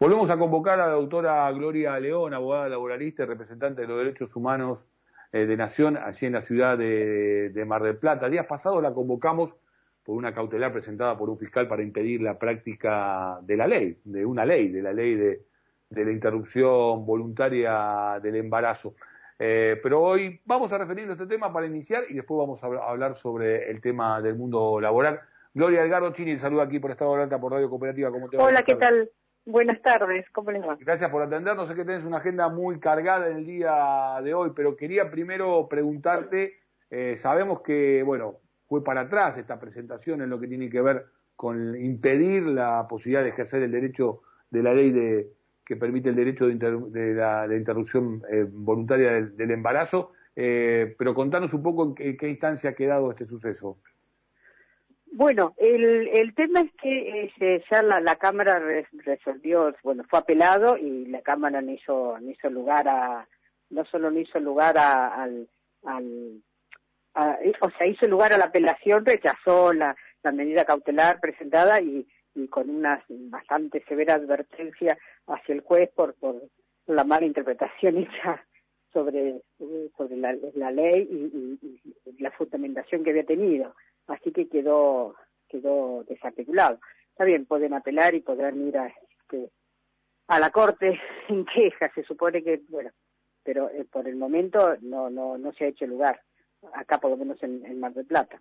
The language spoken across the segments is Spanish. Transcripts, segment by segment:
Volvemos a convocar a la doctora Gloria León, abogada laboralista y representante de los derechos humanos eh, de Nación, allí en la ciudad de, Mar del Plata. Días pasados la convocamos por una cautelar presentada por un fiscal para impedir la práctica de la ley, de una ley, de la ley de, la interrupción voluntaria del embarazo. Eh, pero hoy vamos a referirnos a este tema para iniciar y después vamos a hablar sobre el tema del mundo laboral. Gloria Edgardo Chini, saluda aquí por Estado de Alerta por Radio Cooperativa. ¿Cómo te? Hola, ¿qué tal? Buenas tardes, ¿cómo les va? Gracias por atendernos. Sé que tenés una agenda muy cargada en el día de hoy, pero quería primero preguntarte, eh, sabemos que, bueno, fue para atrás esta presentación en lo que tiene que ver con impedir la posibilidad de ejercer el derecho de la ley de, que permite el derecho de, la interrupción eh, voluntaria del, embarazo, eh, pero contanos un poco en qué instancia ha quedado este suceso. Bueno, el, el tema es que eh, ya la, la Cámara resolvió, bueno, fue apelado y la Cámara no hizo, no hizo lugar a, no solo no hizo lugar a, al, al o sea, hizo lugar a la apelación, rechazó la, la medida cautelar presentada y, y con una bastante severa advertencia hacia el juez por, por la mala interpretación hecha sobre, sobre la, la ley y, y la fundamentación que había tenido así que quedó quedó desarticulado. Está bien, pueden apelar y podrán ir a, este, a la corte en queja, se supone que, bueno, pero eh, por el momento no, no, no se ha hecho lugar, acá por lo menos en, Mar del Plata.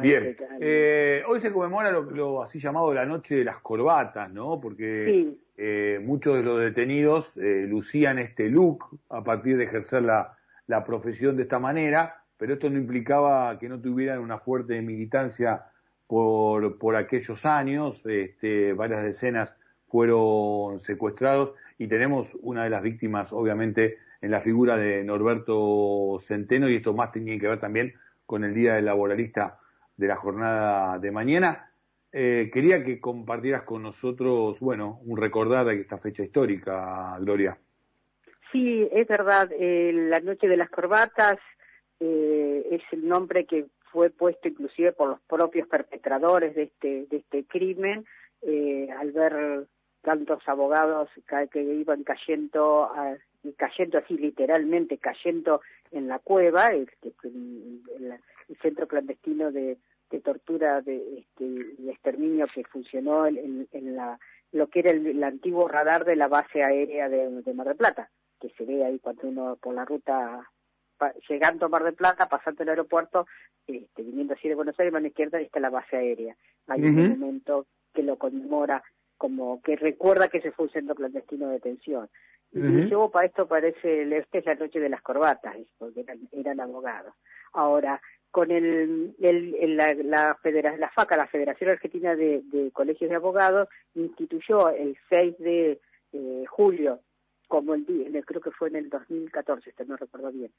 Bien, eh, hoy se conmemora lo, así llamado la noche de las corbatas, ¿no? Porque eh, muchos de los detenidos lucían este look a partir de ejercer la, la profesión de esta manera pero esto no implicaba que no tuvieran una fuerte militancia por, por aquellos años, este, varias decenas fueron secuestrados y tenemos una de las víctimas, obviamente, en la figura de Norberto Centeno, y esto más tiene que ver también con el Día del Laboralista de la jornada de mañana. Eh, quería que compartieras con nosotros, bueno, un recordar de esta fecha histórica, Gloria. Sí, es verdad, eh, la noche de las corbatas eh, es el nombre que fue puesto inclusive por los propios perpetradores de este, de este crimen, eh, al ver tantos abogados que, iban cayendo, cayendo así literalmente, cayendo en la cueva, el, centro clandestino de, tortura de, este, y exterminio que funcionó en, la, lo que era el, antiguo radar de la base aérea de, de Mar del Plata, que se ve ahí cuando uno por la ruta llegando a Mar del Plata, pasando el aeropuerto, este, viniendo así de Buenos Aires, mano izquierda, está la base aérea. Hay un monumento que lo conmemora, como que recuerda que se fue un centro clandestino de detención. Y uh para esto parece, esta es la noche de las corbatas, porque eran, abogados. Ahora, con el, el, la, la, la FACA, la Federación Argentina de, de Colegios de Abogados, instituyó el 6 de eh, julio como el día, creo que fue en el 2014, este no recuerdo bien,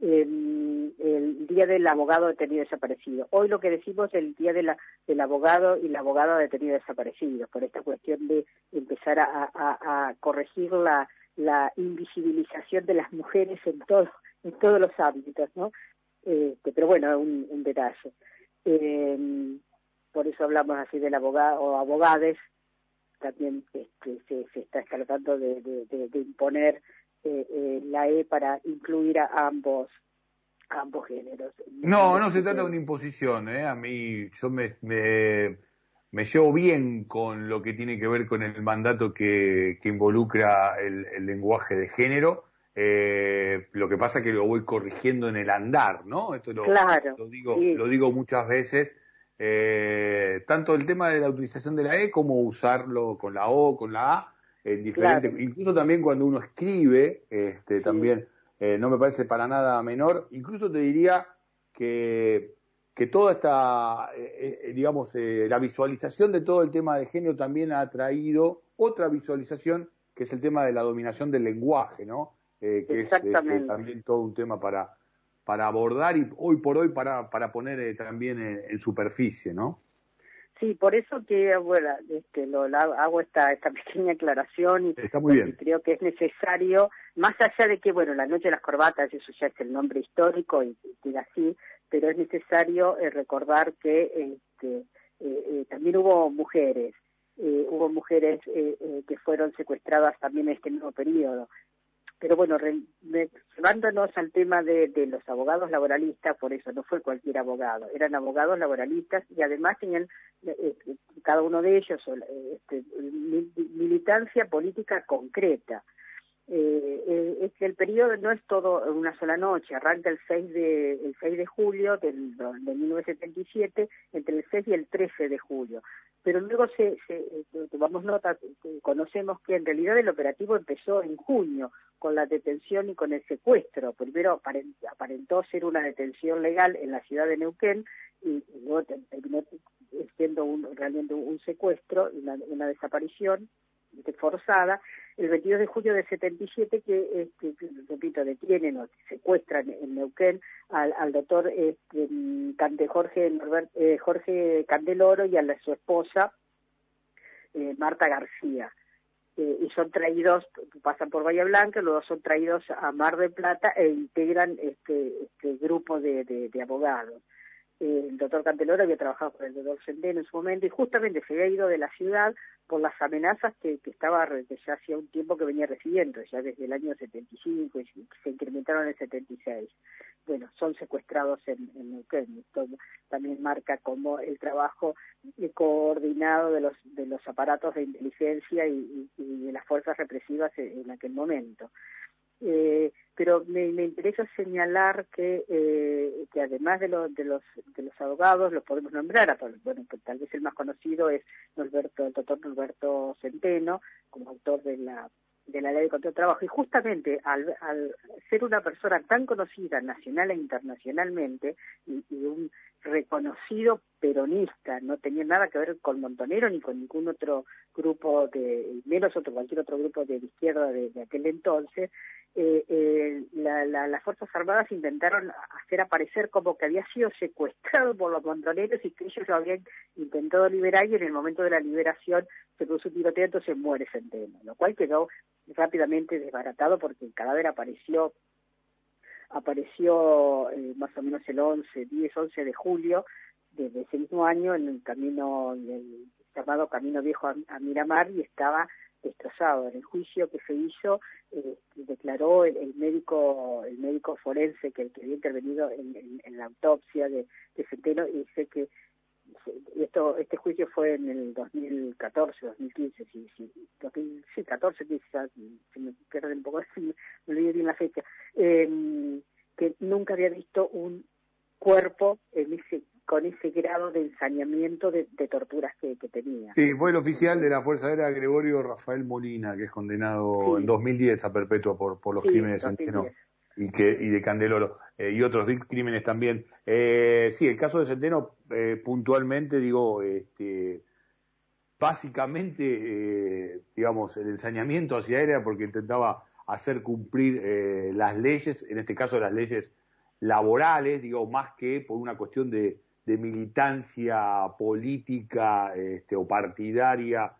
el día del abogado detenido desaparecido. Hoy lo que decimos es el día de la, del abogado y la abogada detenido desaparecido, por esta cuestión de empezar a, corregir la, invisibilización de las mujeres en todos en todos los ámbitos, ¿no? Este, pero bueno, un, un detalle. Eh, por eso hablamos así del abogado o abogades también este, se, está tratando de, imponer eh, eh, la E para incluir a ambos ambos géneros. No, no se trata de una imposición, ¿eh? A mí, yo me, me, llevo bien con lo que tiene que ver con el mandato que, que involucra el, lenguaje de género. Eh, lo que pasa es que lo voy corrigiendo en el andar, ¿no? Esto lo, lo digo, lo digo muchas veces eh, tanto el tema de la utilización de la E como usarlo con la O, con la A, en diferente, incluso también cuando uno escribe, este, también eh, no me parece para nada menor, incluso te diría que, que toda esta, eh, digamos, la visualización de todo el tema de género también ha traído otra visualización, que es el tema de la dominación del lenguaje, ¿no? que es este, también todo un tema para, para abordar y hoy por hoy para, para poner eh, también en, superficie, ¿no? Sí, por eso que bueno, este, lo, hago esta, esta pequeña aclaración y, creo que es necesario, más allá de que, bueno, la noche de las corbatas, eso ya es el nombre histórico y, y así, pero es necesario eh, recordar que este, eh, también hubo mujeres eh, hubo mujeres que fueron secuestradas también en este mismo periodo. Pero bueno, llevándonos al tema de, los abogados laboralistas, por eso no fue cualquier abogado, eran abogados laboralistas y además tenían cada uno de ellos este, militancia política concreta. Eh, eh, que el periodo no es todo una sola noche, arranca el 6 de, el 6 de julio del, de 1977, entre el 6 y el 13 de julio. Pero luego se, se eh, tomamos nota, conocemos que en realidad el operativo empezó en junio, con la detención y con el secuestro. Primero aparentó ser una detención legal en la ciudad de Neuquén y, luego terminó siendo un, realmente un secuestro, una, una desaparición forzada, el 22 de julio del 77 que, este, repito, detienen o secuestran en Neuquén al, al doctor este, Jorge, eh, Jorge Candeloro y a su esposa eh, Marta García. Eh, y son traídos, pasan por Bahía Blanca, luego son traídos a Mar del Plata e integran este, este grupo de, de abogados el doctor Canteloro había trabajado con el doctor Sendeno en su momento y justamente se había ido de la ciudad por las amenazas que, que estaba ya hacía un tiempo que venía recibiendo, ya desde el año 75 y se incrementaron en el 76. Bueno, son secuestrados en, en también marca como el trabajo coordinado de los, de los aparatos de inteligencia y, y de las fuerzas represivas en aquel momento. Eh, pero me, interesa señalar que, eh, que además de, de, los, de los abogados, los podemos nombrar, bueno, pues tal vez el más conocido es Norberto, el doctor Norberto Centeno, como autor de la de la ley de control de trabajo. Y justamente al, al ser una persona tan conocida nacional e internacionalmente y, un reconocido peronista, no tenía nada que ver con Montonero ni con ningún otro grupo de, menos otro cualquier otro grupo de izquierda de aquel entonces, eh, eh, la, las Fuerzas Armadas intentaron hacer aparecer como que había sido secuestrado por los montoneros y que ellos lo habían intentado liberar y en el momento de la liberación se produjo un tiroteo, entonces muere Centeno, lo cual quedó rápidamente desbaratado porque el cadáver apareció apareció eh, más o menos el 11, 10, 11 de julio de, ese mismo año en el camino, llamado Camino Viejo a Miramar y estaba destrozado. En el juicio que se hizo eh, declaró el, médico el médico forense que, que había intervenido en, en, la autopsia de, de Centeno y dice que esto este juicio fue en el 2014 2015 sí sí 2014 quizás se me pierde un poco me olvidé bien la fecha. Eh, que nunca había visto un cuerpo en ese con ese grado de ensañamiento de, torturas que, tenía. Sí, fue el oficial de la Fuerza Aérea Gregorio Rafael Molina, que es condenado en 2010 a perpetua por, por los crímenes de y, que, y de Candeloro, eh, y otros crímenes también. Eh, sí, el caso de Centeno, eh, puntualmente, digo, este, básicamente, digamos, el ensañamiento hacia aérea porque intentaba hacer cumplir las leyes, en este caso las leyes laborales, digo, más que por una cuestión de, militancia política este, o partidaria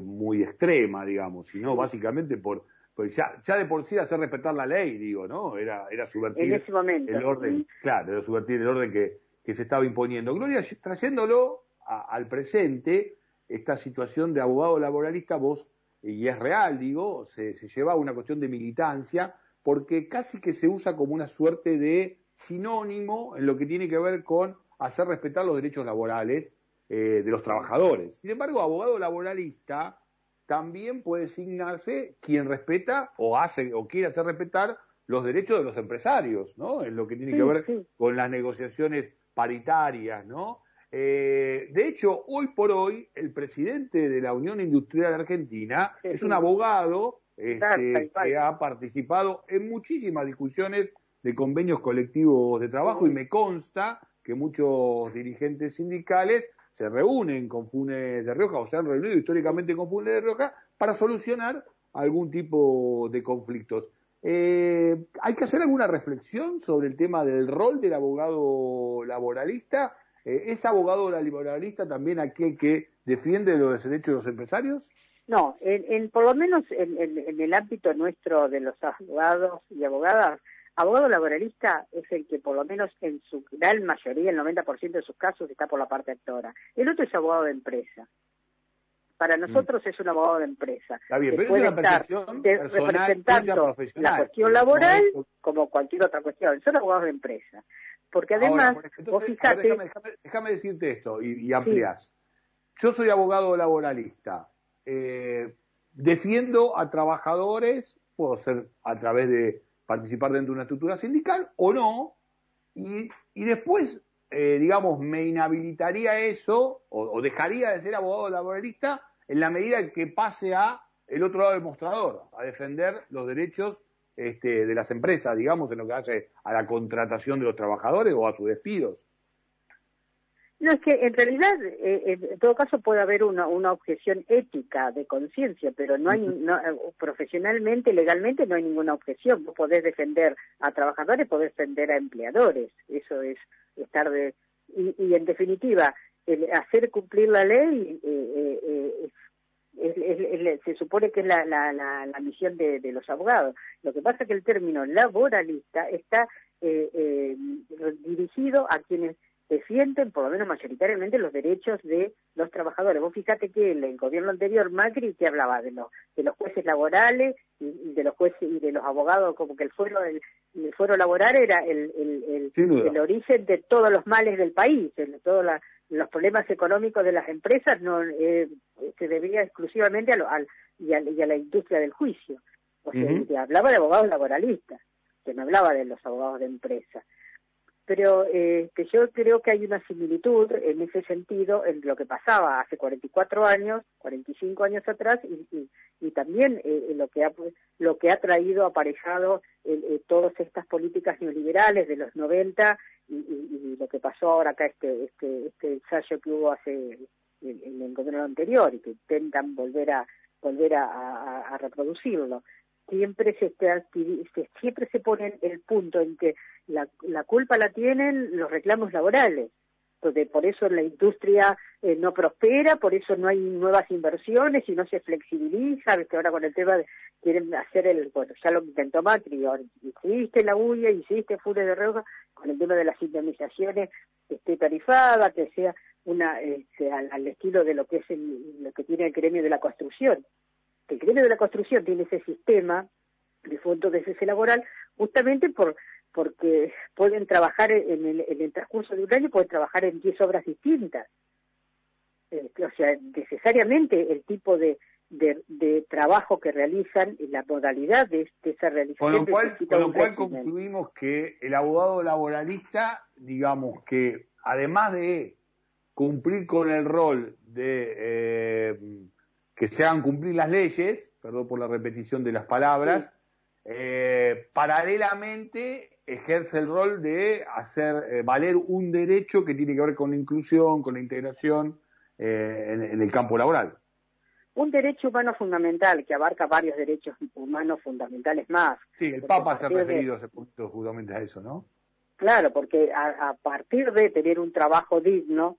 muy extrema, digamos, sino básicamente por, pues ya, ya de por sí hacer respetar la ley, digo, ¿no? Era, era subvertir el orden, claro, era subvertir el orden que, que se estaba imponiendo. Gloria, trayéndolo al presente, esta situación de abogado laboralista, vos, y es real, digo, se, se lleva a una cuestión de militancia, porque casi que se usa como una suerte de sinónimo en lo que tiene que ver con hacer respetar los derechos laborales eh, de los trabajadores. Sin embargo, abogado laboralista también puede designarse quien respeta o hace o quiere hacer respetar los derechos de los empresarios, ¿no? En lo que tiene que ver con las negociaciones paritarias, ¿no? Eh, de hecho, hoy por hoy, el presidente de la Unión Industrial Argentina es un abogado este, que ha participado en muchísimas discusiones de convenios colectivos de trabajo y me consta que muchos dirigentes sindicales se reúnen con FUNES de Rioja o se han reunido históricamente con FUNES de Rioja para solucionar algún tipo de conflictos. Eh, ¿Hay que hacer alguna reflexión sobre el tema del rol del abogado laboralista? Eh, ¿Es abogado laboralista también aquel que defiende los derechos de los empresarios? No, en, por lo menos en, en, el ámbito nuestro de los abogados y abogadas, Abogado laboralista es el que por lo menos en su gran mayoría, el 90% de sus casos, está por la parte actora. El otro es abogado de empresa. Para nosotros es un abogado de empresa. Está bien, pero puede es una percepción de, representando la cuestión laboral como cualquier otra cuestión. Son abogados de empresa. Porque además, Ahora, entonces, vos fijate... déjame, déjame- déjame decirte esto y, y ampliás. Yo soy abogado laboralista. Eh, defiendo a trabajadores, puedo ser a través de participar dentro de una estructura sindical o no, y, y después, eh, digamos, me inhabilitaría eso o, dejaría de ser abogado laboralista en la medida que pase a el otro lado del mostrador, a defender los derechos este, de las empresas, digamos, en lo que hace a la contratación de los trabajadores o a sus despidos. No, es que en realidad, eh, en todo caso puede haber una, una objeción ética de conciencia, pero no hay, no, eh, profesionalmente, legalmente no hay ninguna objeción. Vos podés defender a trabajadores, podés defender a empleadores. Eso es estar de... Y, y en definitiva, el hacer cumplir la ley eh, eh, eh, es- es- se supone que es la, la, la, la misión de, de los abogados. Lo que pasa es que el término laboralista está eh, eh, dirigido a quienes defienden, por lo menos mayoritariamente, los derechos de los trabajadores. Vos fíjate que el, el gobierno anterior, Macri, que hablaba de los, de los jueces laborales y, de los jueces y de los abogados, como que el fuero, el, el fuero laboral era el, el, el, el origen de todos los males del país, de todos la- los problemas económicos de las empresas no eh, se debía exclusivamente a, lo- al, y, a, y a la industria del juicio. O sea, hablaba de abogados laboralistas, que no hablaba de los abogados de empresa. Pero eh, que yo creo que hay una similitud en ese sentido en lo que pasaba hace 44 años, 45 años atrás y, y, también eh, en lo que ha lo que ha traído aparejado eh, eh, todas estas políticas neoliberales de los 90 y, lo que pasó ahora acá este este este ensayo que hubo hace el gobierno anterior y que intentan volver a volver a reproducirlo siempre se, se- siempre se pone el punto en que la, la culpa la tienen los reclamos laborales Entonces, por eso la industria eh, no prospera, por eso no hay nuevas inversiones y no se flexibiliza, que ahora con el tema de, quieren hacer el, bueno, ya lo intentó Macri, ahora hiciste la UIA, hiciste Funes de Roja, con el tema de las indemnizaciones esté tarifada, que sea una este, al, al estilo de lo que es el, lo que tiene el gremio de la construcción. El gremio de la construcción tiene ese sistema de fondos de cese laboral justamente por porque pueden trabajar en el, en el transcurso de un año, pueden trabajar en 10 obras distintas. Eh, o sea, necesariamente el tipo de, de, de trabajo que realizan y la modalidad de, de esa realización Con lo cual, con lo cual concluimos que el abogado laboralista, digamos que además de cumplir con el rol de eh, que se hagan cumplir las leyes, perdón por la repetición de las palabras, eh, paralelamente ejerce el rol de hacer eh, valer un derecho que tiene que ver con la inclusión, con la integración eh, en, en el campo laboral. Un derecho humano fundamental que abarca varios derechos humanos fundamentales más. Sí, el Papa se ha referido hace poquito justamente a eso, ¿no? Claro, porque a, a partir de tener un trabajo digno,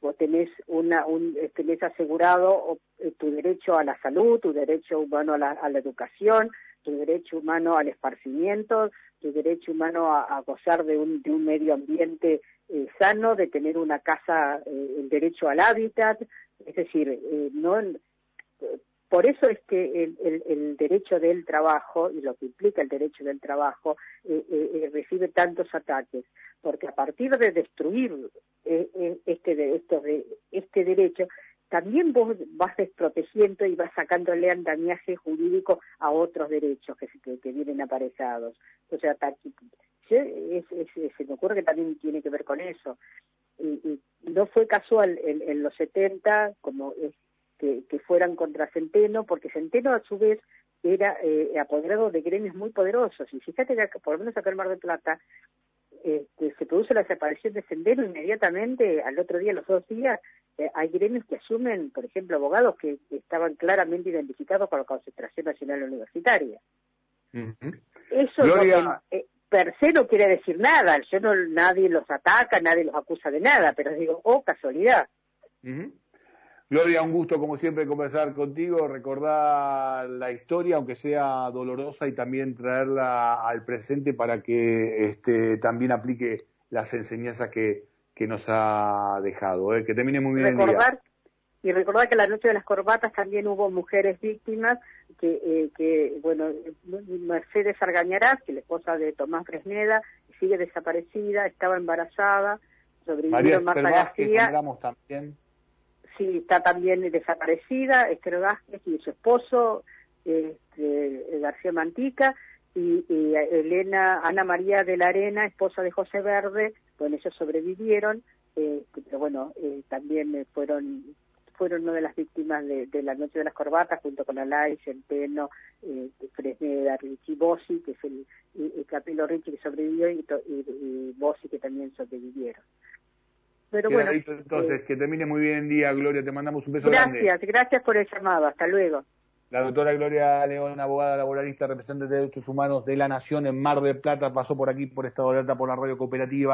vos tenés una un, eh, tenés asegurado eh, tu derecho a la salud, tu derecho humano a la, a la educación, tu derecho humano al esparcimiento, tu derecho humano a, a gozar de un, de un medio ambiente eh, sano, de tener una casa, eh, el derecho al hábitat, es decir, eh, no por eso es que el, el, el derecho del trabajo y lo que implica el derecho del trabajo recibe tantos ataques, porque a partir de destruir este, de, esto de, este derecho, también vos vas desprotegiendo y vas sacándole andamiaje jurídico a otros derechos que, que, que vienen aparejados. O sea, es- es- se me ocurre que también tiene que ver con eso. Y, y no fue casual en, los 70, como es que, fueran contra Centeno, porque Centeno a su vez era eh, apoderado de gremios muy poderosos. Y fíjate que por lo menos acá en Mar del Plata este, se produce la desaparición de Centeno inmediatamente, al otro día, los dos días, eh, hay gremios que asumen, por ejemplo, abogados que, estaban claramente identificados con la Concentración Nacional Universitaria. Eso Gloria- no, eh, per se no quiere decir nada, yo no, nadie los ataca, nadie los acusa de nada, pero digo, oh, casualidad. Gloria, un gusto como siempre conversar contigo, recordar la historia, aunque sea dolorosa, y también traerla al presente para que este, también aplique las enseñanzas que, que nos ha dejado. ¿eh? Que termine muy bien el día. y recordar que la noche de las corbatas también hubo mujeres víctimas, que, eh, que bueno, Mercedes Argañarás, que es la esposa de Tomás Fresneda, sigue desaparecida, estaba embarazada, sobrevivieron Marta García. también. Sí, está también desaparecida, Esther Vázquez y su esposo, este, García Mantica, y, y, Elena, Ana María de la Arena, esposa de José Verde, bueno, ellos sobrevivieron, eh, pero bueno, eh, también fueron fueron una de las víctimas de, la Noche de las Corbatas, junto con Alay, Centeno, eh, Fresneda, Richie Bossi, que es el, el Capelo Richie que sobrevivió, y, y, Bossi que también sobrevivieron. Pero bueno, entonces, eh, que termine muy bien el día, Gloria, te mandamos un beso gracias, grande. Gracias, gracias por el llamado, hasta luego. La doctora Gloria León, abogada laboralista, representante de derechos humanos de la Nación en Mar del Plata, pasó por aquí por Estado de Alta por la radio cooperativa.